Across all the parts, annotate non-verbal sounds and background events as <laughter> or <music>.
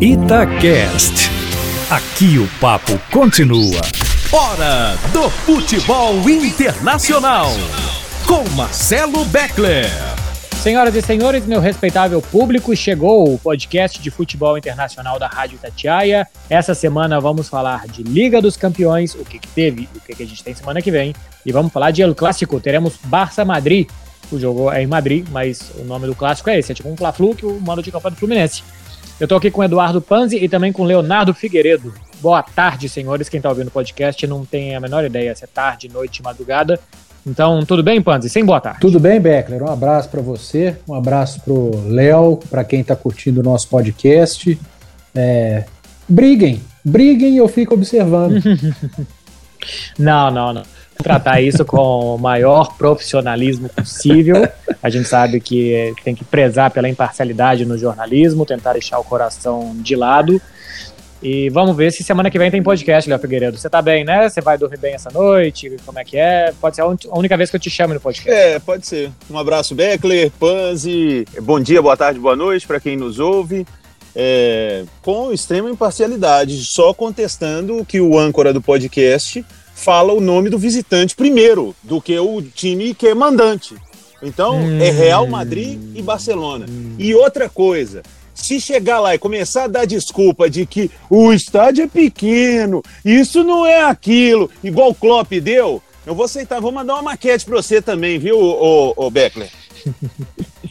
Itacast. Aqui o papo continua. Hora do futebol internacional. Com Marcelo Beckler. Senhoras e senhores, meu respeitável público, chegou o podcast de futebol internacional da Rádio Tatiaia. Essa semana vamos falar de Liga dos Campeões, o que, que teve, o que, que a gente tem semana que vem. E vamos falar de El Clássico. Teremos Barça Madrid. O jogo é em Madrid, mas o nome do clássico é esse. É tipo um Fla-Flu que o mando de campo é do Fluminense. Eu tô aqui com o Eduardo Panzi e também com o Leonardo Figueiredo. Boa tarde, senhores. Quem tá ouvindo o podcast não tem a menor ideia se é tarde, noite, madrugada. Então, tudo bem, Panzi? Sem boa tarde. Tudo bem, Beckler. Um abraço para você, um abraço pro Léo, para quem tá curtindo o nosso podcast. É... Briguem, briguem e eu fico observando. <laughs> não, não, não tratar isso com o maior profissionalismo possível. A gente sabe que tem que prezar pela imparcialidade no jornalismo, tentar deixar o coração de lado. E vamos ver se semana que vem tem podcast, Léo Figueiredo. Você tá bem, né? Você vai dormir bem essa noite? Como é que é? Pode ser a única vez que eu te chamo no podcast. É, pode ser. Um abraço, Beckler, Panzi. Bom dia, boa tarde, boa noite para quem nos ouve. É, com extrema imparcialidade, só contestando que o âncora do podcast fala o nome do visitante primeiro do que o time que é mandante. Então, hum. é Real Madrid e Barcelona. Hum. E outra coisa, se chegar lá e começar a dar desculpa de que o estádio é pequeno, isso não é aquilo, igual o Klopp deu, eu vou aceitar, vou mandar uma maquete para você também, viu, o, o Beckler? <laughs>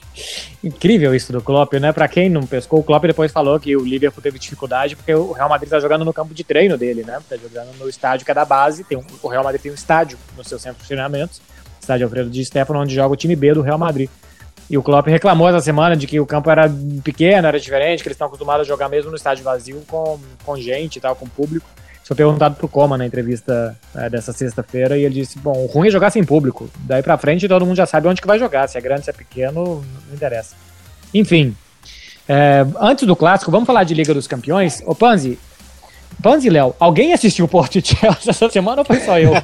Incrível isso do Klopp, né? Para quem não pescou, o Klopp depois falou que o Liverpool teve dificuldade porque o Real Madrid tá jogando no campo de treino dele, né? Tá jogando no estádio que é da base. Tem um, o Real Madrid tem um estádio no seu centro de treinamentos, estádio Alfredo de Stefano, onde joga o time B do Real Madrid. E o Klopp reclamou essa semana de que o campo era pequeno, era diferente, que eles estão acostumados a jogar mesmo no estádio vazio com, com gente e tal, com público. Foi perguntado pro Coma na entrevista é, dessa sexta-feira e ele disse: Bom, o ruim é jogar sem público. Daí pra frente todo mundo já sabe onde que vai jogar. Se é grande, se é pequeno, não interessa. Enfim. É, antes do clássico, vamos falar de Liga dos Campeões. Ô Panzi, Panzi Léo, alguém assistiu o Porto de Chelsea <laughs> essa semana ou foi só eu? <laughs>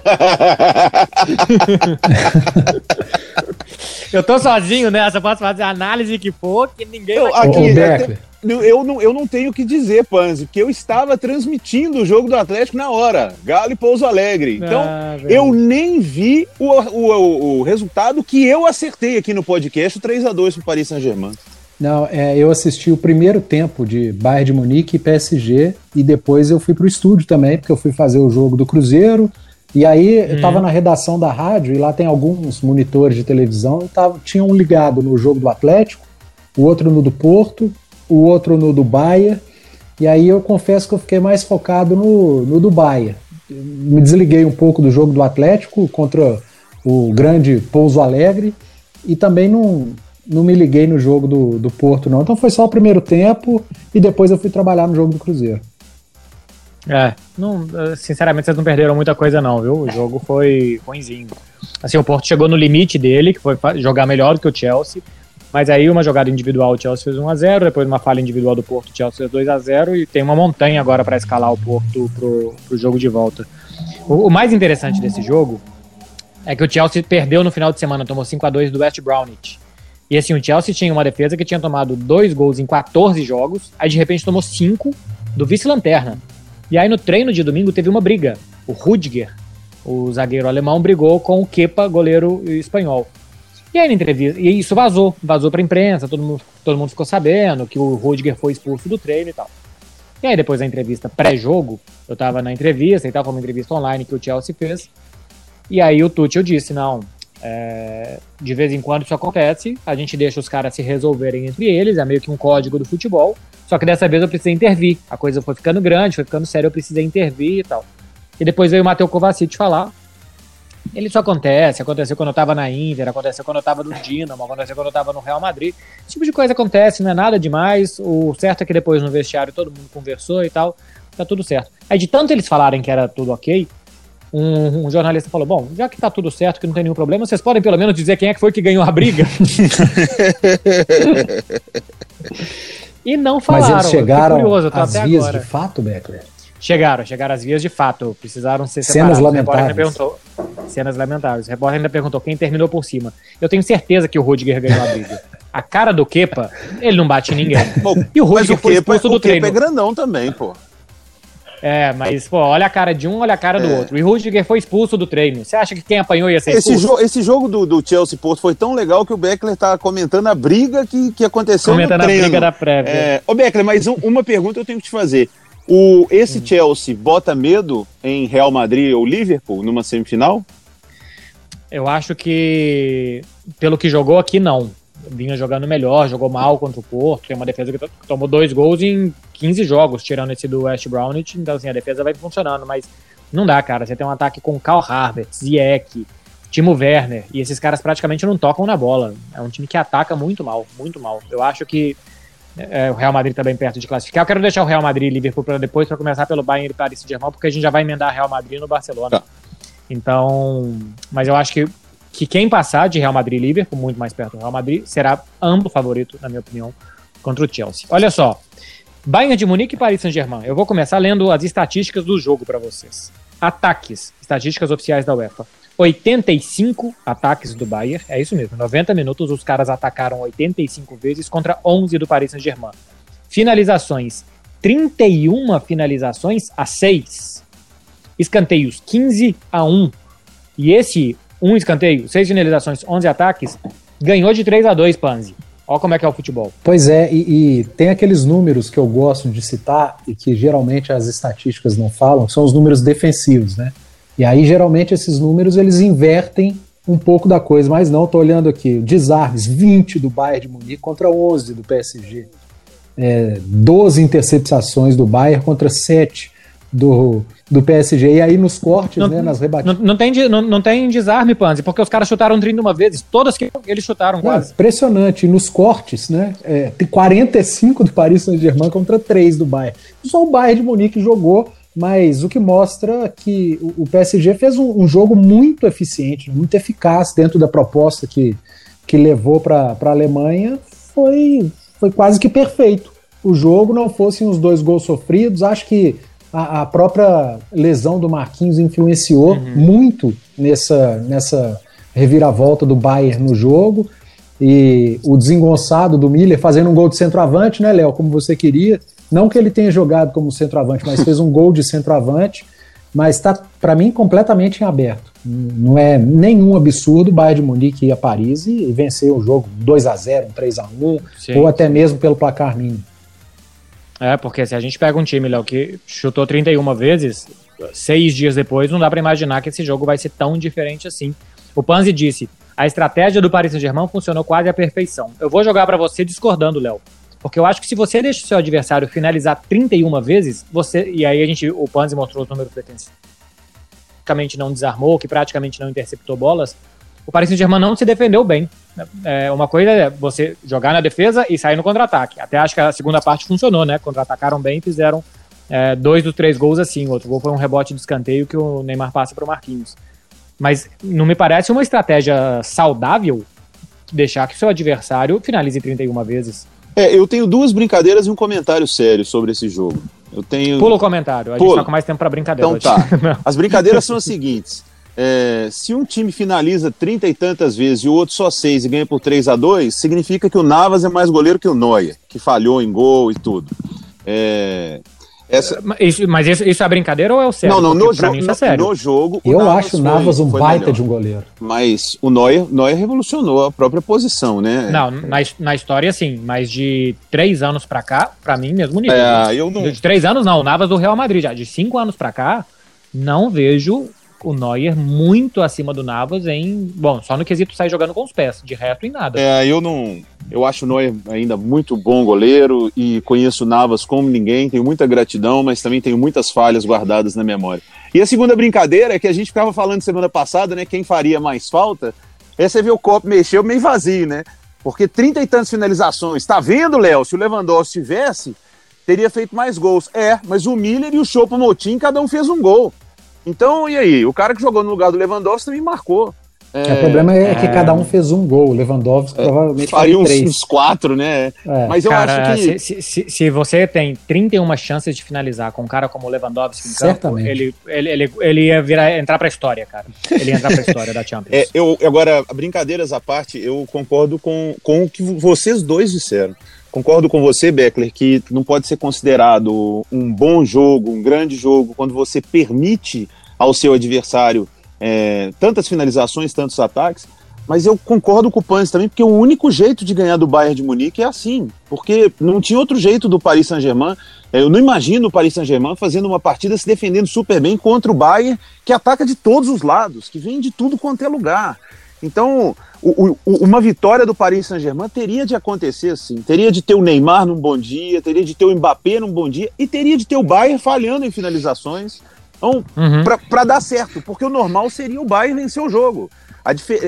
eu tô sozinho nessa, posso fazer a análise que for, que ninguém eu, vai aqui, eu, não, eu não tenho o que dizer, Panzi, porque eu estava transmitindo o jogo do Atlético na hora, Galo e Pouso Alegre. Então, ah, eu nem vi o, o, o, resultado que eu acertei aqui no podcast, o 3 a 2 pro Paris Saint-Germain. Não, é, eu assisti o primeiro tempo de Bayern de Munique e PSG e depois eu fui para o estúdio também, porque eu fui fazer o jogo do Cruzeiro. E aí hum. eu estava na redação da rádio e lá tem alguns monitores de televisão, tava, tinha um ligado no jogo do Atlético, o outro no do Porto, o outro no do Bahia. E aí eu confesso que eu fiquei mais focado no, no do Bahia. Me desliguei um pouco do jogo do Atlético contra o grande Pouso Alegre e também não, não me liguei no jogo do, do Porto, não. Então foi só o primeiro tempo e depois eu fui trabalhar no jogo do Cruzeiro. É, não, sinceramente vocês não perderam muita coisa não, viu? O jogo foi ruimzinho. Assim, o Porto chegou no limite dele, que foi jogar melhor do que o Chelsea, mas aí uma jogada individual o Chelsea fez 1x0, depois uma falha individual do Porto o Chelsea fez 2x0 e tem uma montanha agora para escalar o Porto pro, pro jogo de volta. O, o, mais interessante desse jogo é que o Chelsea perdeu no final de semana, tomou 5x2 do West Brownwich. E assim, o Chelsea tinha uma defesa que tinha tomado dois gols em 14 jogos, aí de repente tomou cinco do vice-lanterna. E aí no treino de domingo teve uma briga. O Rudiger, o zagueiro alemão, brigou com o Kepa, goleiro espanhol. E aí na entrevista, e isso vazou, vazou pra imprensa, todo mundo, todo mundo ficou sabendo que o Rudiger foi expulso do treino e tal. E aí depois da entrevista pré-jogo, eu tava na entrevista e tal, foi uma entrevista online que o Chelsea fez. E aí o Tuchel disse, não, é, de vez em quando isso acontece, a gente deixa os caras se resolverem entre eles, é meio que um código do futebol. Só que dessa vez eu precisei intervir. A coisa foi ficando grande, foi ficando séria, eu precisei intervir e tal. E depois veio o Matheus Kovacic falar. Ele só acontece, aconteceu quando eu tava na Inter, aconteceu quando eu tava no Dinamo, aconteceu quando eu tava no Real Madrid. Esse tipo de coisa acontece, não é nada demais. O certo é que depois no vestiário todo mundo conversou e tal, tá tudo certo. Aí de tanto eles falarem que era tudo ok, um, um, jornalista falou: Bom, já que tá tudo certo, que não tem nenhum problema, vocês podem pelo menos dizer quem é que foi que ganhou a briga? <laughs> e não falaram. Mas eles chegaram curioso, às vias agora. de fato, Beckler? Chegaram, chegaram às vias de fato. Precisaram ser separados. Cenas lamentáveis. Perguntou, cenas lamentáveis. O repórter ainda perguntou quem terminou por cima. Eu tenho certeza que o Rudiger ganhou a briga. a cara do Kepa, ele não bate em ninguém. <laughs> Bom, E o mas Rudiger o foi Kepa, expulso do o Kepa treino. é grandão também, pô. É, mas, pô, olha a cara de um, olha a cara do É. outro. E o Rudiger foi expulso do treino. Você acha que quem apanhou ia ser Esse, expulso? jo esse jogo do, do Chelsea Porto foi tão legal que o Beckler tá comentando a briga que, que aconteceu Comentando no a treino. briga da prévia. É, ô Beckler, mas um- uma pergunta eu tenho que te fazer. O, esse. Chelsea bota medo em Real Madrid ou Liverpool numa semifinal? Eu acho que, pelo que jogou aqui, não. Vinha jogando melhor, jogou mal contra o Porto. Tem uma defesa que to- tomou dois gols em 15 jogos, tirando esse do West Brownwich. Então, assim, a defesa vai funcionando. Mas não dá, cara. Você tem um ataque com Karl Harbert, Ziyech, Timo Werner. E esses caras praticamente não tocam na bola. É um time que ataca muito mal, muito mal. Eu acho que é, o Real Madrid tá bem perto de classificar. Eu quero deixar o Real Madrid e Liverpool para depois, para começar pelo Bayern e Paris Saint-Germain, porque a gente já vai emendar Real Madrid no Barcelona. Tá. Então, mas eu acho que, que quem passar de Real Madrid e Liverpool, muito mais perto do Real Madrid, será ambos favorito, na minha opinião, contra o Chelsea. Olha só, Bayern de Munique e Paris Saint-Germain. Eu vou começar lendo as estatísticas do jogo para vocês. Ataques, estatísticas oficiais da UEFA. 85 ataques do Bayern, é isso mesmo, 90 minutos os caras atacaram 85 vezes contra 11 do Paris Saint-Germain. Finalizações, 31 finalizações a 6. Escanteios, 15 a 1. E esse um escanteio, 6 finalizações, 11 ataques, ganhou de 3 a 2, Panzi. Olha como é que é o futebol. Pois é, e, e tem aqueles números que eu gosto de citar e que geralmente as estatísticas não falam, são os números defensivos, né? E aí geralmente esses números eles invertem um pouco da coisa, mas não, tô olhando aqui, desarmes, 20 do Bayern de Munique contra 11 do PSG. É, 12 interceptações do Bayern contra 7 do, do PSG. E aí nos cortes, Não- né, nas Não, rebatidas. não tem, de- não, não tem desarme, Panzi, porque os caras chutaram 31 vezes. Todas que eles chutaram Não, quase. impressionante. E nos cortes, né? É, tem 45 do Paris Saint-Germain contra 3 do Bayern. Só o Bayern de Munique jogou, mas o que mostra que o, PSG fez um, um jogo muito eficiente, muito eficaz dentro da proposta que, que levou para a Alemanha. Foi, foi quase que perfeito. O jogo não fossem os dois gols sofridos. Acho que a, a própria lesão do Marquinhos influenciou muito nessa, nessa reviravolta do Bayern no jogo. E o desengonçado do Miller fazendo um gol de centroavante, né, Léo? Como você queria. Não que ele tenha jogado como centroavante, mas fez um gol de centroavante. Mas está, para mim, completamente em aberto. Não é nenhum absurdo o Bayern de Munique ir a Paris e, vencer o jogo 2 a 0 um 3 a 1 Sim. ou até mesmo pelo placar mínimo. É, porque se a gente pega um time, Léo, que chutou 31 vezes, seis dias depois, não dá pra imaginar que esse jogo vai ser tão diferente assim. O Panzi disse, a estratégia do Paris Saint-Germain funcionou quase à perfeição. Eu vou jogar pra você discordando, Léo. Porque eu acho que se você deixa o seu adversário finalizar 31 vezes, você. E aí a gente. O Panzi mostrou os números pretensivos. Praticamente não desarmou, que praticamente não interceptou bolas. O Paris Saint-Germain não se defendeu bem. É, uma coisa é você jogar na defesa e sair no contra-ataque. Até acho que a segunda parte funcionou, né? Contra-atacaram bem e fizeram é, dois dos três gols assim. O outro gol foi um rebote de escanteio que o Neymar passa para o Marquinhos. Mas não me parece uma estratégia saudável deixar que seu adversário finalize 31 vezes. É, eu tenho duas brincadeiras e um comentário sério sobre esse jogo. Eu tenho. Pula o comentário, a Pula. gente tá com mais tempo para brincadeira. Então tá. <laughs> As brincadeiras são as seguintes. É, se um time finaliza trinta e tantas vezes e o outro só seis e ganha por 3 a 2 significa que o Navas é mais goleiro que o Neuer, que falhou em gol e tudo. É, essa, Mas isso, mas isso, isso é brincadeira ou é o sério? não, não, no, jogo, mim no, é sério. no jogo. Eu Navas acho o foi- Navas um foi baita melhor. de um goleiro. Mas o Neuer, Neuer revolucionou a própria posição, né? Não, na, na história sim, mas de três anos pra cá, pra mim mesmo nível. É, eu não. De três anos não, o Navas do Real Madrid já. De cinco anos pra cá, não vejo o Neuer muito acima do Navas em. Bom, só no quesito sair jogando com os pés, de resto em nada. É, eu não. Eu acho o Neuer ainda muito bom goleiro e conheço o Navas como ninguém, tenho muita gratidão, mas também tenho muitas falhas guardadas na memória. E a segunda brincadeira é que a gente ficava falando semana passada, né? Quem faria mais falta? É você ver o copo mexeu meio vazio, né? Porque trinta e tantas finalizações. Tá vendo, Léo? Se o Lewandowski tivesse, teria feito mais gols. É, mas o Miller e o Choupo-Moting, cada um fez um gol. Então, e aí? O cara que jogou no lugar do Lewandowski também marcou. É, o problema é, é, que cada um fez um gol. Lewandowski é, provavelmente faria uns, uns, quatro, né? É. Mas eu cara, acho que. Se, se, se, você tem 31 chances de finalizar com um cara como o Lewandowski em Certamente. ele, ele, ele, ele ia virar, entrar pra história, cara. Ele ia entrar pra história da <laughs> Champions. É, eu, agora, brincadeiras à parte, eu concordo com, com o que vocês dois disseram. Concordo com você, Beckler, que não pode ser considerado um bom jogo, um grande jogo, quando você permite ao seu adversário é, tantas finalizações, tantos ataques, mas eu concordo com o Pans também, porque o único jeito de ganhar do Bayern de Munique é assim, porque não tinha outro jeito do Paris Saint-Germain. É, eu não imagino o Paris Saint-Germain fazendo uma partida se defendendo super bem contra o Bayern, que ataca de todos os lados, que vem de tudo quanto é lugar. Então, o, o, uma vitória do Paris Saint-Germain teria de acontecer assim. Teria de ter o Neymar num bom dia, teria de ter o Mbappé num bom dia e teria de ter o Bayern falhando em finalizações. Então, uhum. para dar certo, porque o normal seria o Bayern vencer o jogo.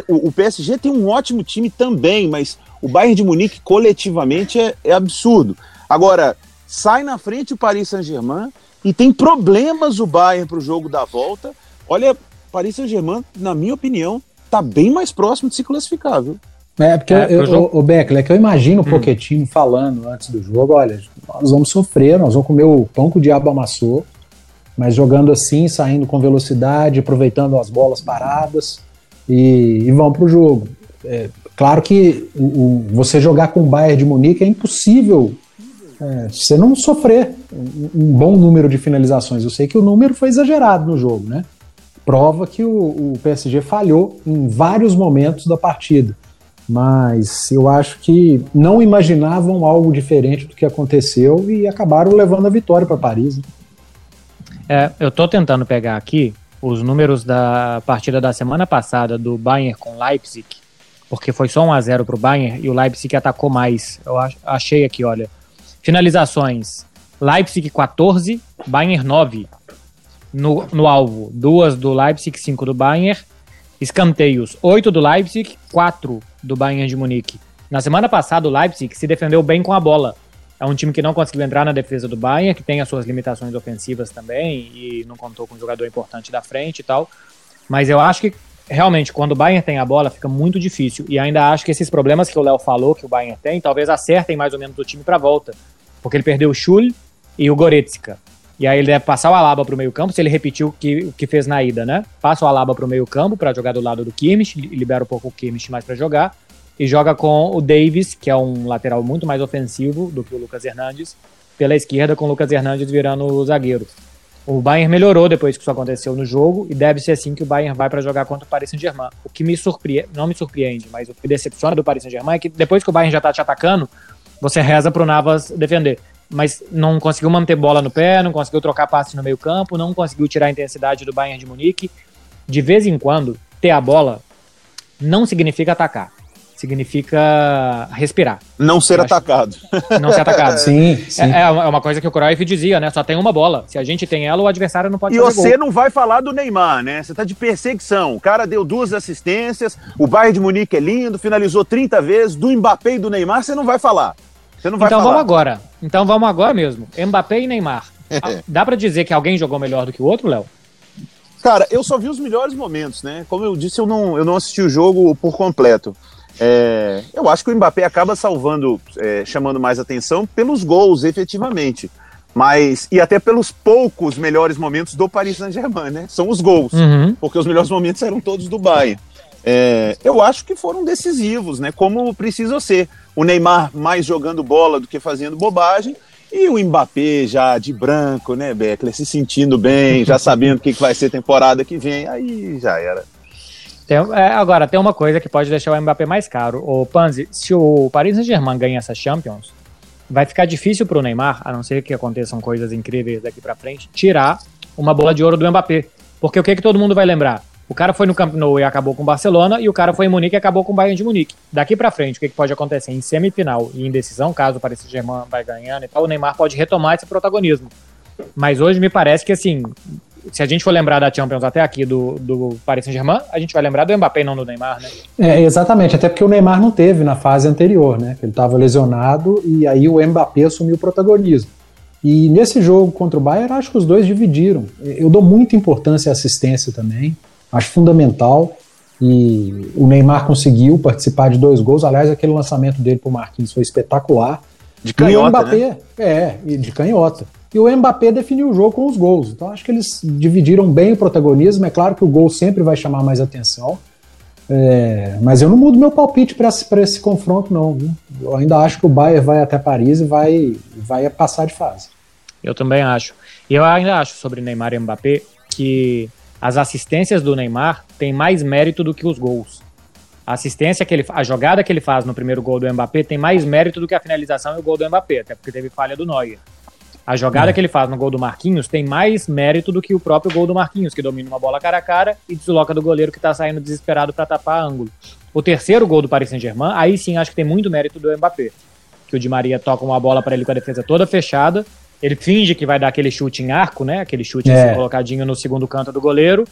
O, o, PSG tem um ótimo time também, mas o Bayern de Munique coletivamente é, é absurdo. Agora, sai na frente o Paris Saint-Germain e tem problemas o Bayern para o jogo da volta. Olha, Paris Saint-Germain, na minha opinião, está bem mais próximo de se classificar, viu? É, porque é, eu, jogo... o, o Beckler, é que eu imagino o hum. Falando antes do jogo, olha, nós vamos sofrer, nós vamos comer o pão que o diabo amassou, mas jogando assim, saindo com velocidade, aproveitando as bolas paradas e, e vão para o jogo. É, claro que o, o, você jogar com o Bayern de Munique é impossível é, você não sofrer um, um, bom número de finalizações. Eu sei que o número foi exagerado no jogo, né? Prova que o, o PSG falhou em vários momentos da partida. Mas eu acho que não imaginavam algo diferente do que aconteceu e acabaram levando a vitória para Paris. Né? É, eu tô tentando pegar aqui os números da partida da semana passada do Bayern com Leipzig, porque foi só 1 a 0 pro Bayern e o Leipzig atacou mais. Eu achei aqui, olha. Finalizações: Leipzig 14, Bayern 9. No, no alvo, duas do Leipzig, cinco do Bayern. Escanteios: 8 do Leipzig, 4 do Bayern de Munique. Na semana passada, o Leipzig se defendeu bem com a bola. É um time que não conseguiu entrar na defesa do Bayern, que tem as suas limitações ofensivas também e não contou com um jogador importante da frente e tal. Mas eu acho que realmente quando o Bayern tem a bola fica muito difícil e ainda acho que esses problemas que o Léo falou que o Bayern tem, talvez acertem mais ou menos o time para volta, porque ele perdeu o Schul e o Goretzka. E aí ele deve passar o Alaba para o meio-campo, se ele repetiu o que, o que fez na ida, né? Passa o Alaba para o meio-campo para jogar do lado do Kimmich, libera um pouco o Kimmich mais para jogar e joga com o Davis, que é um lateral muito mais ofensivo do que o Lucas Hernandes, pela esquerda, com o Lucas Hernandes virando o zagueiro. O Bayern melhorou depois que isso aconteceu no jogo e deve ser assim que o Bayern vai para jogar contra o Paris Saint-Germain. O que me surpreende, não me surpreende, mas o que decepciona do Paris Saint-Germain é que depois que o Bayern já tá te atacando, você reza pro Navas defender. Mas não conseguiu manter bola no pé, não conseguiu trocar passe no meio-campo, não conseguiu tirar a intensidade do Bayern de Munique. De vez em quando, ter a bola não significa atacar significa respirar. Não ser atacado. Não ser atacado. sim, <laughs> sim. É, é, uma coisa que o Cruyff dizia, né? Só tem uma bola. Se a gente tem ela, o adversário não pode e E você gol. não vai falar do Neymar, né? Você tá de perseguição. O cara deu duas assistências, o Bayern de Munique é lindo, finalizou 30 vezes, do Mbappé e do Neymar você não vai falar. Você não vai então falar. vamos agora. Então vamos agora mesmo. Mbappé e Neymar. Dá para dizer que alguém jogou melhor do que o outro, Léo? Cara, eu só vi os melhores momentos, né? Como eu disse, eu não, eu não assisti o jogo por completo. É, eu acho que o Mbappé acaba salvando, é, chamando mais atenção pelos gols, efetivamente. Mas, e até pelos poucos melhores momentos do Paris Saint-Germain, né? São os gols, uhum. porque os melhores momentos eram todos do Bayern. É, eu acho que foram decisivos, né? Como precisa ser. O Neymar mais jogando bola do que fazendo bobagem, e o Mbappé já de branco, né, Beckler? Se sentindo bem, já sabendo o que vai ser temporada que vem, aí já era. Tem, é, agora, tem uma coisa que pode deixar o Mbappé mais caro. O Panzi, se o Paris Saint-Germain ganha essa Champions, vai ficar difícil para o Neymar, a não ser que aconteçam coisas incríveis daqui para frente, tirar uma bola de ouro do Mbappé. Porque o que, que todo mundo vai lembrar? O cara foi no Camp Nou e acabou com o Barcelona, e o cara foi em Munique e acabou com o Bayern de Munique. Daqui para frente, o que, que pode acontecer? Em semifinal e em decisão, caso o Paris Saint-Germain vai ganhando e tal, o Neymar pode retomar esse protagonismo. Mas hoje me parece que, assim, se a gente for lembrar da Champions até aqui do, do Paris Saint-Germain, a gente vai lembrar do Mbappé e não do Neymar, né? É, exatamente, até porque o Neymar não teve na fase anterior, né? Ele estava lesionado e aí o Mbappé assumiu o protagonismo. E nesse jogo contra o Bayern, acho que os dois dividiram. Eu dou muita importância à assistência também, acho fundamental. E o Neymar conseguiu participar de dois gols. Aliás, aquele lançamento dele pro Marquinhos foi espetacular. De canhota, e o Mbappé, né? é, de canhota. E o Mbappé definiu o jogo com os gols. Então acho que eles dividiram bem o protagonismo. É claro que o gol sempre vai chamar mais atenção. É, mas eu não mudo meu palpite para esse, esse confronto, não. Viu? Eu ainda acho que o Bayern vai até Paris e vai, vai passar de fase. Eu também acho. E eu ainda acho sobre Neymar e Mbappé que as assistências do Neymar têm mais mérito do que os gols. A assistência que ele, a jogada que ele faz no primeiro gol do Mbappé tem mais mérito do que a finalização e o gol do Mbappé, até porque teve falha do Neuer. A jogada é. que ele faz no gol do Marquinhos tem mais mérito do que o próprio gol do Marquinhos, que domina uma bola cara a cara e desloca do goleiro que tá saindo desesperado para tapar ângulo. O terceiro gol do Paris Saint-Germain, aí sim acho que tem muito mérito do Mbappé. Que o Di Maria toca uma bola para ele com a defesa toda fechada, ele finge que vai dar aquele chute em arco, né? Aquele chute é. assim, colocadinho no segundo canto do goleiro.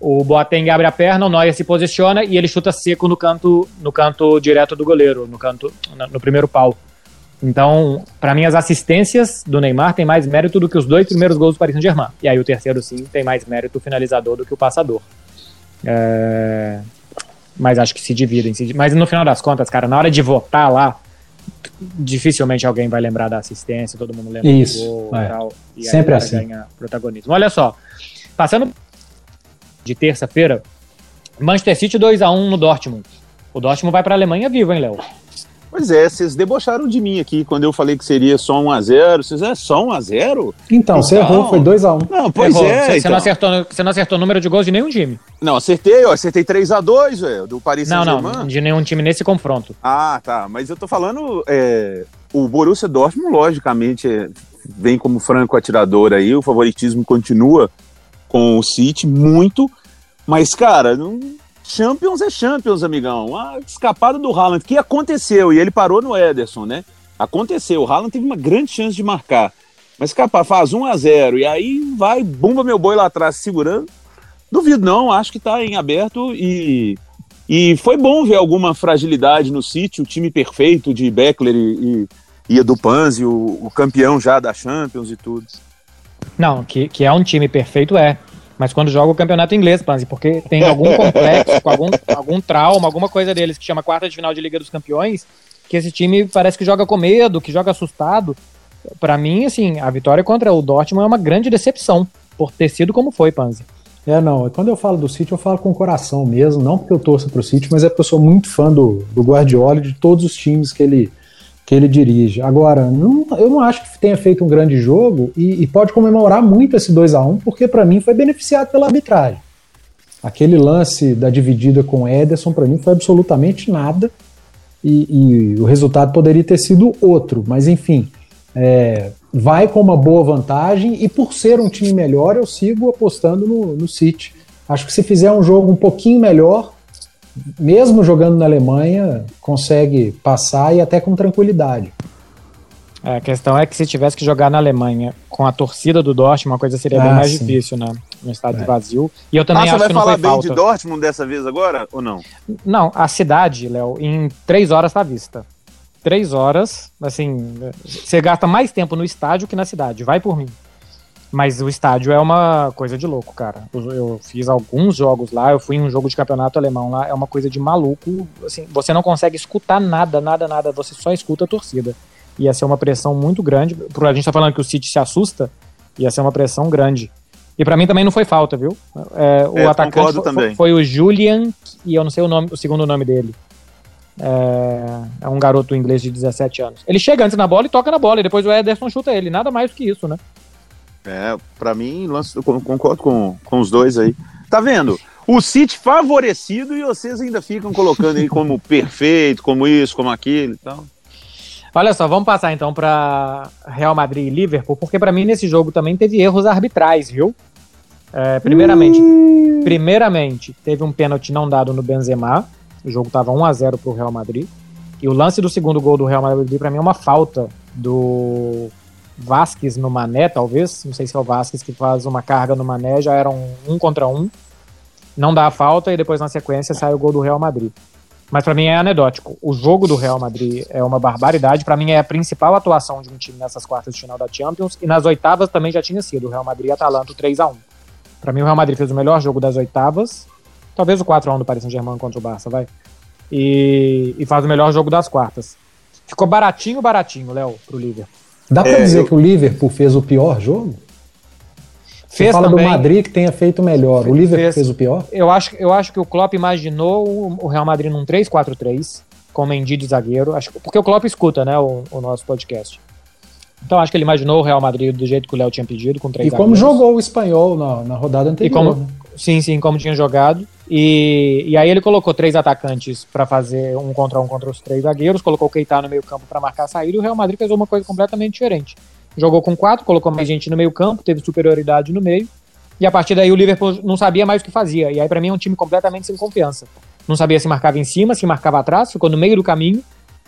O Boateng abre a perna, o Neuer se posiciona e ele chuta seco no canto, no canto direto do goleiro, no canto, no primeiro pau. Então, para mim, as assistências do Neymar têm mais mérito do que os dois primeiros gols do Paris Saint-Germain. E aí o terceiro, sim, tem mais mérito o finalizador do que o passador. É... Mas acho que se dividem. Se... Mas no final das contas, cara, na hora de votar lá, dificilmente alguém vai lembrar da assistência, todo mundo lembra Isso, do gol é. e tal. E Sempre assim. ganha protagonismo. Olha só, passando de terça-feira, Manchester City 2x1 no Dortmund. O Dortmund vai para a Alemanha vivo, hein, Léo? Pois é, vocês debocharam de mim aqui quando eu falei que seria só 1x0. Vocês é só 1x0? Então, você errou, foi 2x1. Não, pois Errou. é. Você, então. não acertou, você não acertou o número de gols de nenhum time. Não, acertei, eu acertei 3x2, velho, do Paris Não, Saint-Germain. não, de nenhum time nesse confronto. Ah, tá. Mas eu tô falando. é, o Borussia Dortmund, logicamente, é, vem como franco atirador aí. O favoritismo continua com o City muito. Mas, cara, não, Champions é Champions, amigão. A escapada do Haaland, que aconteceu, e ele parou no Ederson, né? Aconteceu. O Haaland teve uma grande chance de marcar. Mas escapar, faz 1 a 0 e aí vai, bumba meu boi lá atrás segurando. Duvido não, acho que tá em aberto e e foi bom ver alguma fragilidade no City, o time perfeito de Beckler e, e, e o, o campeão já da Champions e tudo. Não, que, que é um time perfeito, é. Mas quando joga o campeonato inglês, Panzi, porque tem algum complexo, algum, algum trauma, alguma coisa deles que chama quarta de final de Liga dos Campeões, que esse time parece que joga com medo, que joga assustado. Pra mim, assim, a vitória contra o Dortmund é uma grande decepção, por ter sido como foi, Panzi. É, não. Quando eu falo do City, eu falo com o coração mesmo. Não porque eu torço pro City, mas é porque eu sou muito fã do, do Guardiola e de todos os times que ele, que ele dirige. Agora, não, eu não acho que tenha feito um grande jogo e, e pode comemorar muito esse 2 a 1 porque para mim foi beneficiado pela arbitragem. Aquele lance da dividida com Ederson, para mim, foi absolutamente nada. E, e, o resultado poderia ter sido outro, mas enfim, é, vai com uma boa vantagem e por ser um time melhor, eu sigo apostando no, no City. Acho que se fizer um jogo um pouquinho melhor, mesmo jogando na Alemanha, consegue passar e até com tranquilidade. É, a questão é que se tivesse que jogar na Alemanha com a torcida do Dortmund, a coisa seria bem Ah, mais sim. difícil, né? No estádio É. vazio. E eu também ah, você acho vai que não falar bem falta. de Dortmund dessa vez agora ou não? Não, a cidade, Léo, em três horas tá à vista. Três horas, assim, você gasta mais tempo no estádio que na cidade, vai por mim. Mas o estádio é uma coisa de louco, cara. Eu, eu fiz alguns jogos lá, eu fui em um jogo de campeonato alemão lá, é uma coisa de maluco. Assim, você não consegue escutar nada, nada, nada, você só escuta a torcida. Ia ser uma pressão muito grande. A gente tá falando que o City se assusta, ia ser uma pressão grande. E pra mim também não foi falta, viu? É, o É, atacante foi, também. foi o Julian, e eu não sei o, nome, o segundo nome dele. É, é um garoto inglês de 17 anos. Ele chega antes na bola e toca na bola, e depois o Ederson chuta ele. Nada mais do que isso, né? É, pra mim, lance, eu con- concordo com, com os dois aí. Tá vendo? O City favorecido e vocês ainda ficam colocando ele como <laughs> perfeito, como isso, como aquilo e tal. Olha só, vamos passar então para Real Madrid e Liverpool, porque para mim nesse jogo também teve erros arbitrais, viu? É, primeiramente, primeiramente, teve um pênalti não dado no Benzema. O jogo tava 1 a 0 pro Real Madrid. E o lance do segundo gol do Real Madrid para mim é uma falta do Vasquez no Mané, talvez. Não sei se é o Vasquez que faz uma carga no Mané, já era um, um contra um. Não dá a falta e depois na sequência sai o gol do Real Madrid. Mas pra mim é anedótico. O jogo do Real Madrid é uma barbaridade. Pra mim é a principal atuação de um time nessas quartas de final da Champions. E nas oitavas também já tinha sido. O Real Madrid e Atalanta 3 a 1 Pra mim o Real Madrid fez o melhor jogo das oitavas. talvez o 4x1 do Paris Saint-Germain contra o Barça, vai. E, e, faz o melhor jogo das quartas. Ficou baratinho, baratinho, Léo, pro Liverpool. Dá pra é, dizer eu... que o Liverpool fez o pior jogo? Você fez fala também, do Madrid que tenha feito melhor. O Liverpool fez, fez, o pior? Eu acho, eu acho que o Klopp imaginou o Real Madrid num 3-4-3, com o Mendy de zagueiro. Acho, porque o Klopp escuta, né, o, o, nosso podcast. Então acho que ele imaginou o Real Madrid do jeito que o Léo tinha pedido, com três E como jogou o espanhol na, na rodada anterior. E como, né? Sim, sim, como tinha jogado. E, e aí ele colocou três atacantes para fazer um contra um contra os três zagueiros, colocou o Keita no meio campo para marcar a saída e o Real Madrid fez uma coisa completamente diferente. Jogou com quatro, colocou mais gente no meio campo, teve superioridade no meio, e a partir daí o Liverpool não sabia mais o que fazia. E aí para mim é um time completamente sem confiança. Não sabia se marcava em cima, se marcava atrás, ficou no meio do caminho,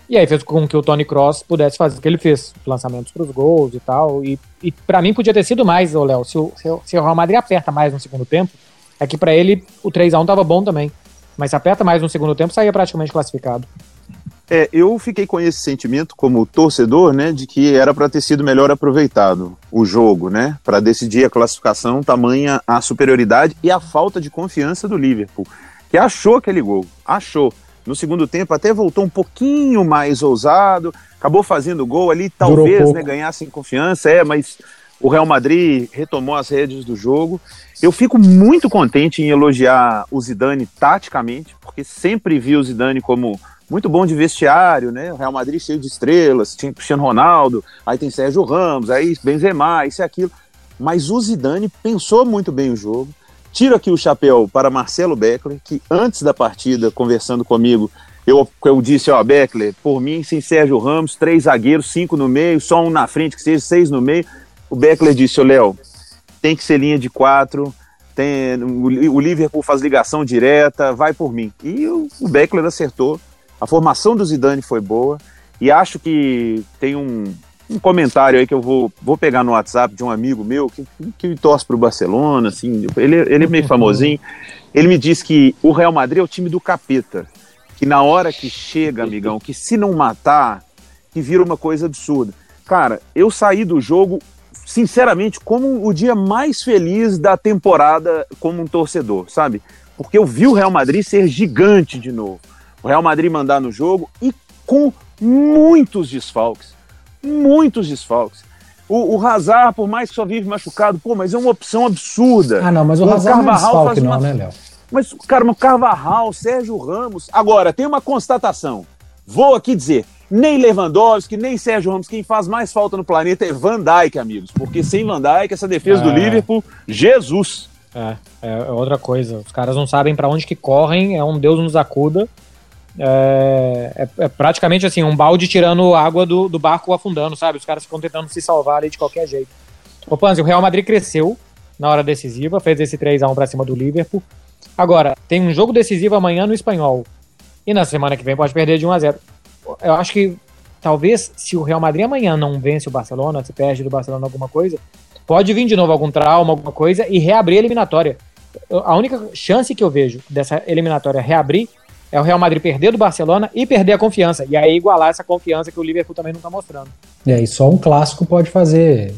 e aí fez com que o Tony Cross pudesse fazer o que ele fez, lançamentos para os gols e tal. E, e para mim podia ter sido mais, Léo, se o, se o Real Madrid aperta mais no segundo tempo, é que para ele o 3 a 1 tava bom também. Mas se aperta mais no segundo tempo, saía praticamente classificado. É, eu fiquei com esse sentimento como torcedor, né, de que era para ter sido melhor aproveitado o jogo, né, para decidir a classificação, tamanha a superioridade e a falta de confiança do Liverpool, que achou aquele gol, achou. No segundo tempo até voltou um pouquinho mais ousado, acabou fazendo gol ali, talvez, né, ganhasse em confiança, é, mas o Real Madrid retomou as redes do jogo. Eu fico muito contente em elogiar o Zidane taticamente, porque sempre vi o Zidane como muito bom de vestiário, né? O Real Madrid cheio de estrelas, tinha Cristiano Ronaldo, aí tem Sérgio Ramos, aí Benzema, isso e aquilo. Mas o Zidane pensou muito bem o jogo. Tiro aqui o chapéu para Marcelo Beckler, que antes da partida, conversando comigo, eu, eu disse, ó, Beckler, por mim, sem Sérgio Ramos, três zagueiros, cinco no meio, só um na frente, que seja seis no meio. O Beckler disse, ô Léo, tem que ser linha de quatro, tem, o, Liverpool faz ligação direta, vai por mim. E o, o Beckler acertou. A formação do Zidane foi boa. E acho que tem um, um comentário aí que eu vou, vou pegar no WhatsApp de um amigo meu que, que torce para o Barcelona, assim, ele, ele é meio famosinho. Ele me disse que o Real Madrid é o time do capeta. Que na hora que chega, amigão, que se não matar, que vira uma coisa absurda. Cara, eu saí do jogo sinceramente, como o dia mais feliz da temporada como um torcedor, sabe? Porque eu vi o Real Madrid ser gigante de novo. O Real Madrid mandar no jogo e com muitos desfalques. Muitos desfalques. O, o Hazard, por mais que só vive machucado, pô, mas é uma opção absurda. Ah, não, mas o, o Hazard Carvajal não é desfalque não, uma... né, Léo? Mas, cara, o Carvajal, Sérgio Ramos... Agora, tem uma constatação. Vou aqui dizer, nem Lewandowski, nem Sérgio Ramos. Quem faz mais falta no planeta é Van Dijk, amigos. Porque sem Van Dijk, essa defesa é. do Liverpool, Jesus. É, é, é, outra coisa. Os caras não sabem para onde que correm, é um Deus nos acuda. É, é, é, praticamente assim, um balde tirando água do, do barco afundando, sabe? Os caras ficam tentando se salvar ali de qualquer jeito. Ô Panzi, o Real Madrid cresceu na hora decisiva, fez esse 3x1 pra cima do Liverpool. Agora, tem um jogo decisivo amanhã no espanhol. E na semana que vem pode perder de 1x0 eu acho que talvez se o Real Madrid amanhã não vence o Barcelona, se perde do Barcelona alguma coisa, pode vir de novo algum trauma, alguma coisa e reabrir a eliminatória. A única chance que eu vejo dessa eliminatória reabrir é o Real Madrid perder do Barcelona e perder a confiança. E aí igualar essa confiança que o Liverpool também não está mostrando. É, e só um clássico pode fazer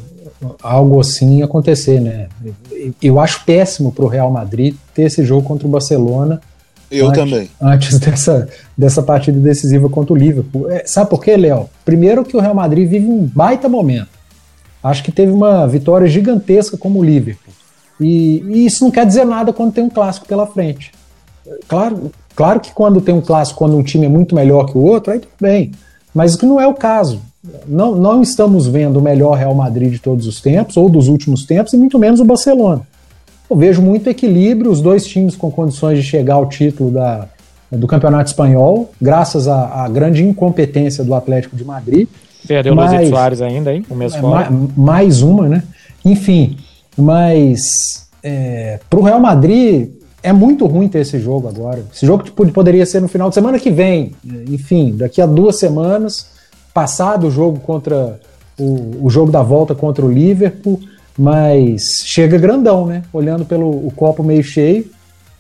algo assim acontecer, né? Eu acho péssimo para o Real Madrid ter esse jogo contra o Barcelona eu antes, também. Antes <laughs> dessa, dessa partida decisiva contra o Liverpool. É, sabe por quê, Léo? Primeiro que o Real Madrid vive um baita momento. Acho que teve uma vitória gigantesca como o Liverpool. E, e, isso não quer dizer nada quando tem um clássico pela frente. Claro, claro que quando tem um clássico, quando um time é muito melhor que o outro, aí tudo bem. Mas que não é o caso. Não, não estamos vendo o melhor Real Madrid de todos os tempos, ou dos últimos tempos, e muito menos o Barcelona. Eu vejo muito equilíbrio, os dois times com condições de chegar ao título da, do Campeonato Espanhol, graças à, à grande incompetência do Atlético de Madrid. Perdeu mas, Luiz Soares ainda, hein? Um mês é, fora. Mais, mais uma, né? Enfim, mas é, para o Real Madrid é muito ruim ter esse jogo agora. Esse jogo tipo, poderia ser no final de semana que vem. Enfim, daqui a duas semanas, passado o jogo contra o, o jogo da volta contra o Liverpool mas chega grandão, né? Olhando pelo o copo meio cheio,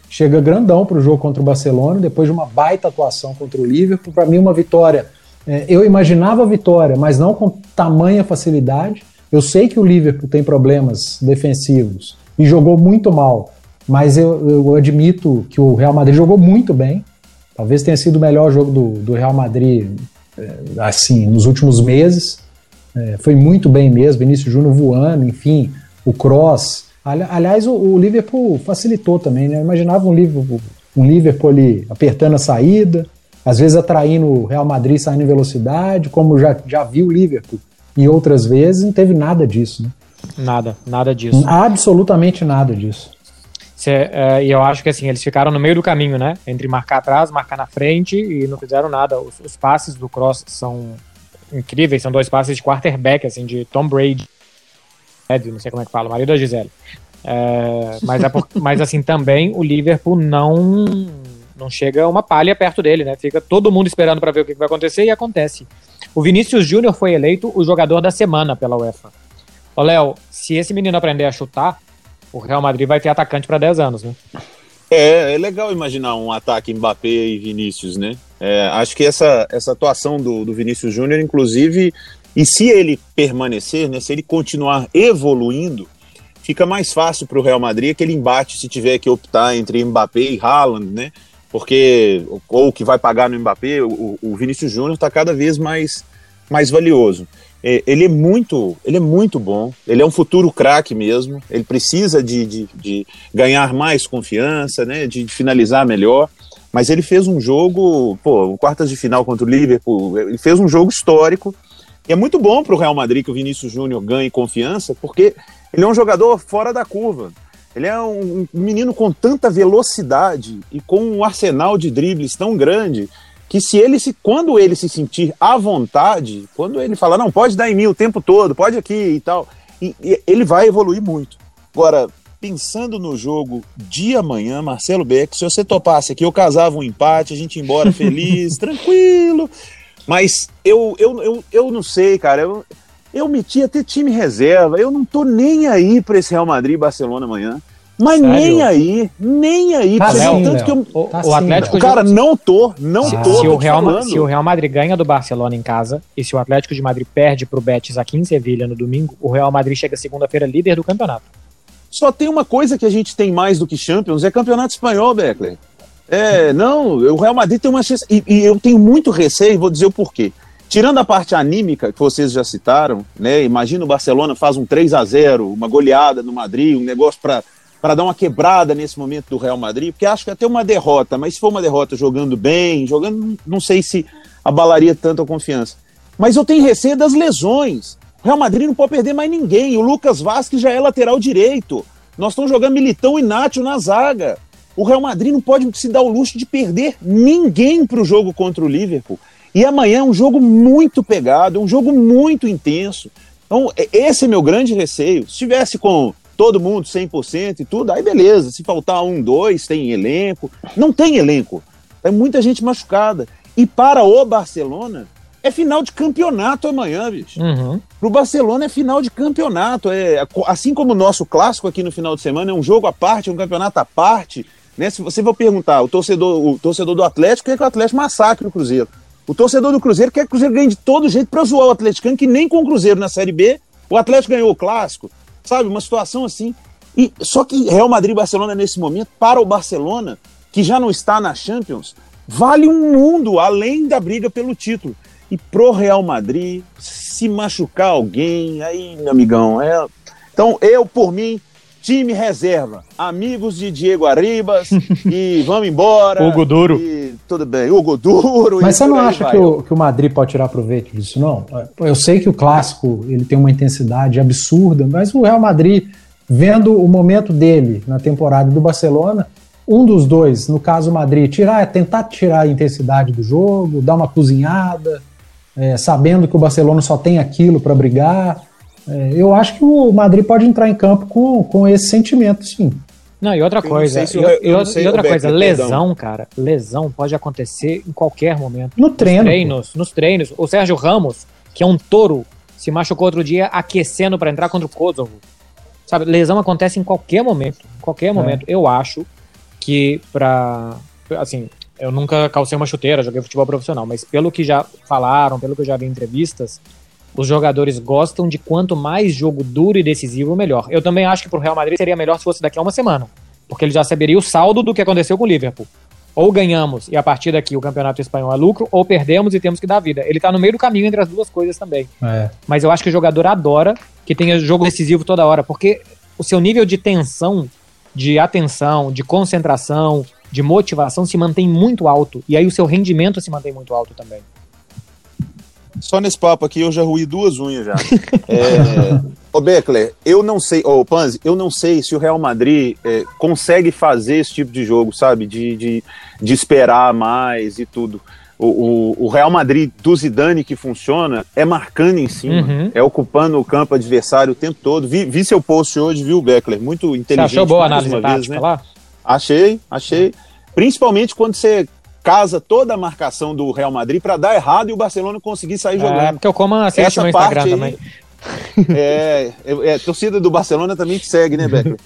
chega grandão para o jogo contra o Barcelona, depois de uma baita atuação contra o Liverpool. Para mim, uma vitória. É, eu imaginava a vitória, mas não com tamanha facilidade. Eu sei que o Liverpool tem problemas defensivos e jogou muito mal mas eu, eu admito que o Real Madrid jogou muito bem. Talvez tenha sido o melhor jogo do, do Real Madrid, é, assim, nos últimos meses. É, foi muito bem mesmo, Vinícius Júnior voando, enfim, o Cross. aliás, o, o, Liverpool facilitou também, né? Eu imaginava um Liverpool, um Liverpool ali apertando a saída, às vezes atraindo o Real Madrid saindo em velocidade, como já, já viu o Liverpool em outras vezes, não teve nada disso, né? Nada, nada disso. Absolutamente nada disso. É, e eu acho que assim, eles ficaram no meio do caminho, né? Entre marcar atrás, marcar na frente e não fizeram nada. Os, os passes do Cross são incríveis, são dois passes de quarterback, assim, de Tom Brady. Ed, não sei como é que fala, marido da Gisele. É, mas, é por, mas assim, também o Liverpool não não chega uma palha perto dele, né? Fica todo mundo esperando para ver o que vai acontecer e acontece. O Vinícius Júnior foi eleito o jogador da semana pela UEFA. Ô, Léo, se esse menino aprender a chutar, o Real Madrid vai ter atacante para 10 anos, né? É, é legal imaginar um ataque Mbappé e Vinícius, né? É, acho que essa, essa atuação do, do Vinícius Júnior, inclusive, e se ele permanecer, né, se ele continuar evoluindo, fica mais fácil para o Real Madrid aquele embate se tiver que optar entre Mbappé e Haaland, né? Porque, ou que vai pagar no Mbappé, o, o Vinícius Júnior está cada vez mais, mais valioso. É, ele é muito, ele é muito bom. Ele é um futuro craque mesmo. Ele precisa de, de, de, ganhar mais confiança, né? De, de, finalizar melhor. Mas ele fez um jogo, pô, quartas de final contra o Liverpool. Ele fez um jogo histórico. E é muito bom para o Real Madrid que o Vinícius Júnior ganhe confiança, porque ele é um jogador fora da curva. Ele é um, um menino com tanta velocidade e com um arsenal de dribles tão grande que se ele se quando ele se sentir à vontade, quando ele falar não pode dar em mim o tempo todo, pode aqui e tal, e, e ele vai evoluir muito. Agora pensando no jogo de amanhã, Marcelo Beck, se você topasse aqui, eu casava um empate, a gente ia embora <laughs> feliz, tranquilo. Mas eu, eu, eu, eu não sei, cara. Eu, eu meti até time reserva. Eu não tô nem aí para esse Real Madrid e Barcelona amanhã. Mas Sério? nem aí, nem aí. Tá sim, tanto que eu, o, tá o Atlético. Cara, não tô, não se, tô. Se, o Real, se o Real Madrid ganha do Barcelona em casa e se o Atlético de Madrid perde pro Betis aqui em Sevilha no domingo, o Real Madrid chega segunda-feira líder do campeonato. Só tem uma coisa que a gente tem mais do que Champions, é campeonato espanhol, Beckler. É, não, o Real Madrid tem uma chance. E, e eu tenho muito receio, vou dizer o porquê. Tirando a parte anímica que vocês já citaram, né? Imagina o Barcelona faz um 3 a 0 uma goleada no Madrid, um negócio para para dar uma quebrada nesse momento do Real Madrid, porque acho que até uma derrota, mas se for uma derrota jogando bem, jogando, não sei se abalaria tanto a confiança. Mas eu tenho receio das lesões. O Real Madrid não pode perder mais ninguém. O Lucas Vasquez já é lateral direito. Nós estamos jogando Militão e Nacho na zaga. O Real Madrid não pode se dar o luxo de perder ninguém para o jogo contra o Liverpool. E amanhã é um jogo muito pegado, é um jogo muito intenso. Então, esse é meu grande receio. Se tivesse com todo mundo 100% e tudo, aí beleza. Se faltar um, dois, tem elenco. Não tem elenco. Tem muita gente machucada. E para o Barcelona, é final de campeonato amanhã, bicho. Uhum. Pro Barcelona é final de campeonato. É, assim como o nosso clássico aqui no final de semana, é um jogo à parte, é um campeonato à parte. Né? Se você for perguntar, o torcedor, o torcedor do Atlético quer que o Atlético massacre o Cruzeiro. O torcedor do Cruzeiro quer que o Cruzeiro ganhe de todo jeito para zoar o Atlético, que nem com o Cruzeiro na Série B, o Atlético ganhou o clássico sabe? Uma situação assim. E só que Real Madrid e Barcelona nesse momento, para o Barcelona, que já não está na Champions, vale um mundo além da briga pelo título. E pro Real Madrid, se machucar alguém, aí, meu amigão, é. Então, eu, por mim, time reserva, amigos de Diego Arribas, <laughs> e vamos embora. Hugo Duro. E, tudo bem, Hugo Duro. Mas você não acha que o, que o Madrid pode tirar proveito disso, não? Eu sei que o clássico ele tem uma intensidade absurda, mas o Real Madrid, vendo o momento dele na temporada do Barcelona, um dos dois, no caso o Madrid, tirar, tentar tirar a intensidade do jogo, dar uma cozinhada, é, sabendo que o Barcelona só tem aquilo para brigar é, eu acho que o Madrid pode entrar em campo com, com esse sentimento, sim. Não, e outra coisa, e, e, outra coisa, lesão, cara, lesão pode acontecer em qualquer momento. No treino. Nos treinos, nos treinos. O Sérgio Ramos, que é um touro, se machucou outro dia aquecendo para entrar contra o Kosovo. Sabe, lesão acontece em qualquer momento, em qualquer é. momento. Eu acho que para assim, eu nunca calcei uma chuteira, joguei futebol profissional, mas pelo que já falaram, pelo que eu já vi em entrevistas, os jogadores gostam de quanto mais jogo duro e decisivo, melhor. Eu também acho que pro Real Madrid seria melhor se fosse daqui a uma semana. porque ele já saberia o saldo do que aconteceu com o Liverpool. Ou ganhamos e a partir daqui o campeonato espanhol é lucro, ou perdemos e temos que dar vida. Ele tá no meio do caminho entre as duas coisas também. É. Mas eu acho que o jogador adora que tenha jogo decisivo toda hora, porque o seu nível de tensão, de atenção, de concentração, de motivação se mantém muito alto. E aí o seu rendimento se mantém muito alto também. Só nesse papo aqui eu já ruí duas unhas já. <laughs> é, ô Beckler, eu não sei, ô Panzi, eu não sei se o Real Madrid é, consegue fazer esse tipo de jogo, sabe? De, de, de esperar mais e tudo. O, o, o, Real Madrid do Zidane que funciona é marcando em cima, uhum. é ocupando o campo adversário o tempo todo. Vi, vi seu post hoje, viu, Beckler? Muito inteligente. Você achou boa a análise tática vez, né? lá? Achei, achei. Principalmente quando você casa toda a marcação do Real Madrid para dar errado e o Barcelona conseguir sair jogando. É, porque o Coman assiste Essa no Instagram aí, também. <laughs> É, é, é, torcida do Barcelona também te segue, né, Becker?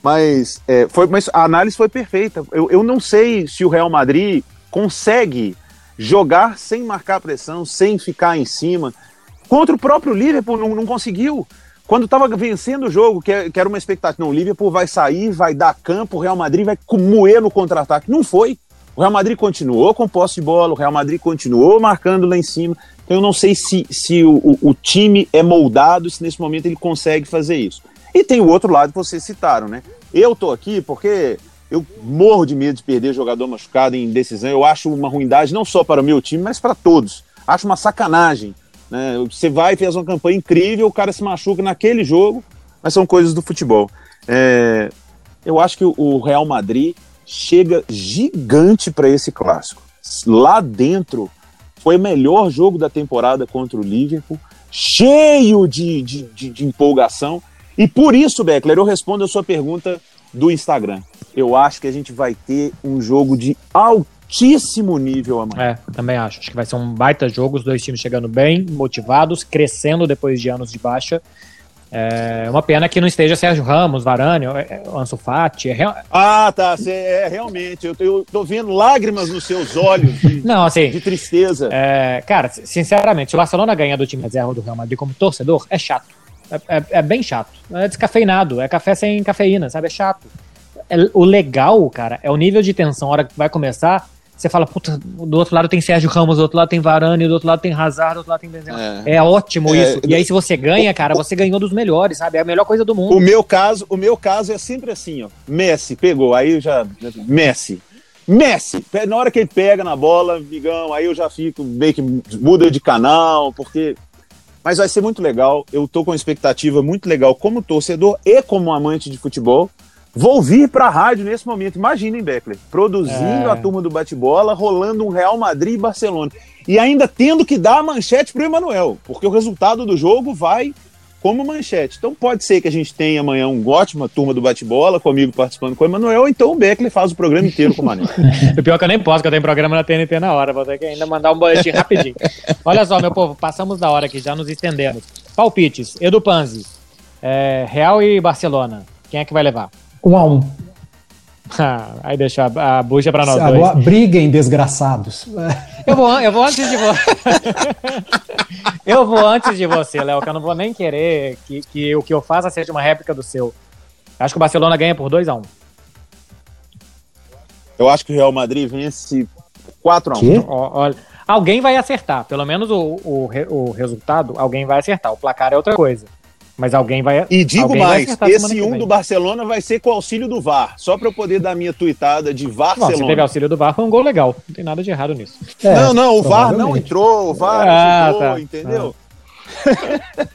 Mas, é, foi, mas a análise foi perfeita. Eu, eu não sei se o Real Madrid consegue jogar sem marcar pressão, sem ficar em cima. Contra o próprio Liverpool não, não conseguiu. Quando estava vencendo o jogo, que, que, era uma expectativa, não, o Liverpool vai sair, vai dar campo, o Real Madrid vai moer no contra-ataque. Não foi. O Real Madrid continuou com posse de bola, o Real Madrid continuou marcando lá em cima. Então eu não sei se, se o, o, time é moldado, se nesse momento ele consegue fazer isso. E tem o outro lado que vocês citaram, né? Eu tô aqui porque eu morro de medo de perder jogador machucado em decisão. Eu acho uma ruindade não só para o meu time, mas para todos. Acho uma sacanagem. Né? Você vai e fez uma campanha incrível, o cara se machuca naquele jogo, mas são coisas do futebol. É, eu acho que o Real Madrid chega gigante para esse clássico. Lá dentro foi o melhor jogo da temporada contra o Liverpool, cheio de, de, de, de empolgação. E por isso, Beckler, eu respondo a sua pergunta do Instagram. Eu acho que a gente vai ter um jogo de altíssimo nível amanhã. É, também acho. Acho que vai ser um baita jogo, os dois times chegando bem, motivados, crescendo depois de anos de baixa. É uma pena que não esteja Sérgio Ramos, Varane, é, é, Ansu Fati. É real... Ah, tá. Cê, é, realmente. Eu, eu tô vendo lágrimas nos seus olhos de, <laughs> não, assim, de tristeza. É, cara, sinceramente, se o Barcelona ganhar do time reserva do Real Madrid como torcedor, é chato. É, é, é, bem chato. É descafeinado. É café sem cafeína, sabe? É chato. o legal, cara, é o nível de tensão. A hora que vai começar, você fala, puta, do outro lado tem Sérgio Ramos, do outro lado tem Varane, do outro lado tem Hazard, do outro lado tem Benzema. É, é ótimo é, isso. E aí se você ganha, cara, você ganhou dos melhores, sabe? É a melhor coisa do mundo. O meu caso, o meu caso é sempre assim, ó. Messi pegou, aí eu já Messi. Messi, na hora que ele pega na bola, migão, aí eu já fico meio que muda de canal, porque mas vai ser muito legal. Eu tô com uma expectativa muito legal como torcedor e como amante de futebol. Vou vir para a rádio nesse momento. Imaginem, Beckler, produzindo é. a turma do bate-bola, rolando um Real Madrid e Barcelona. E ainda tendo que dar a manchete para o Emanuel, porque o resultado do jogo vai como manchete. Então pode ser que a gente tenha amanhã uma ótima turma do bate-bola, comigo participando com o Emanuel, ou então o Beckler faz o programa inteiro com o Mané. <laughs> o pior é que eu nem posso, que eu tenho programa na TNT na hora, vou ter que ainda mandar um boletim rapidinho. Olha só, meu povo, passamos da hora aqui, já nos estendemos. Palpites, Edu Panzi, é, Real e Barcelona, quem é que vai levar? Um a um. <laughs> Ah, aí deixa a, a bucha pra nós Agora, dois. Briguem, desgraçados. Eu vou, eu vou antes de você. <laughs> eu vou antes de você, Léo, que eu não vou nem querer que, que o que eu faça seja uma réplica do seu. Acho que o Barcelona ganha por 2 a 1 um. Eu acho que o Real Madrid vence 4 a 1 um. Olha, alguém vai acertar. Pelo menos o, o, o resultado, alguém vai acertar. O placar é outra coisa. Mas alguém vai. E digo mais, esse um do Barcelona vai ser com auxílio do VAR. Só para eu poder dar minha tuitada de Barcelona. se teve auxílio do VAR, foi um gol legal. Não tem nada de errado nisso. É, não, não, o VAR não entrou, o VAR ah, entrou, tá. entendeu? Ah.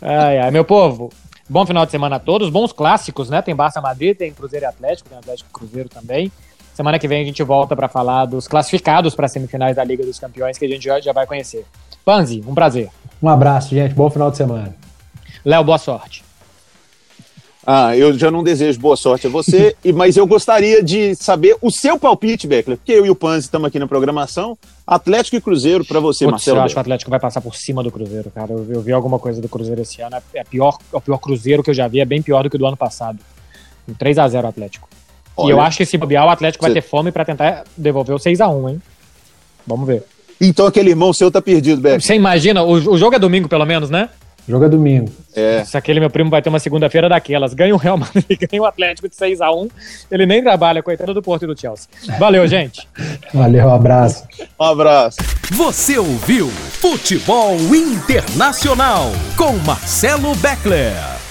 <laughs> ai, ai, meu povo. Bom final de semana a todos. Bons clássicos, né? Tem Barça Madrid, tem Cruzeiro e Atlético, tem Atlético Cruzeiro também. Semana que vem a gente volta para falar dos classificados para as semifinais da Liga dos Campeões, que a gente já, já vai conhecer. Panzi, um prazer. Um abraço, gente. Bom final de semana. Léo, boa sorte. Ah, eu já não desejo boa sorte a você, <laughs> mas eu gostaria de saber o seu palpite, Beckler, porque eu e o Panzi estamos aqui na programação. Atlético e Cruzeiro para você, Putz, Marcelo. Eu acho que o Atlético vai passar por cima do Cruzeiro, cara. Eu, eu vi alguma coisa do Cruzeiro esse ano. É, pior, é o pior Cruzeiro que eu já vi, é bem pior do que o do ano passado. 3 a 0 Atlético. Olha, e eu acho que se bobear, o Atlético vai ter fome para tentar devolver o 6 a 1 hein? Vamos ver. Então aquele irmão seu tá perdido, Beckler. Você imagina, o, o jogo é domingo pelo menos, né? Jogo é domingo. É. Se aquele meu primo vai ter uma segunda-feira daquelas, ganha o Real Madrid, <laughs> ganha o Atlético de 6 a 1 ele nem trabalha, coitado do Porto e do Chelsea. Valeu, gente. <laughs> Valeu, um abraço. Um abraço. Você ouviu Futebol Internacional com Marcelo Beckler.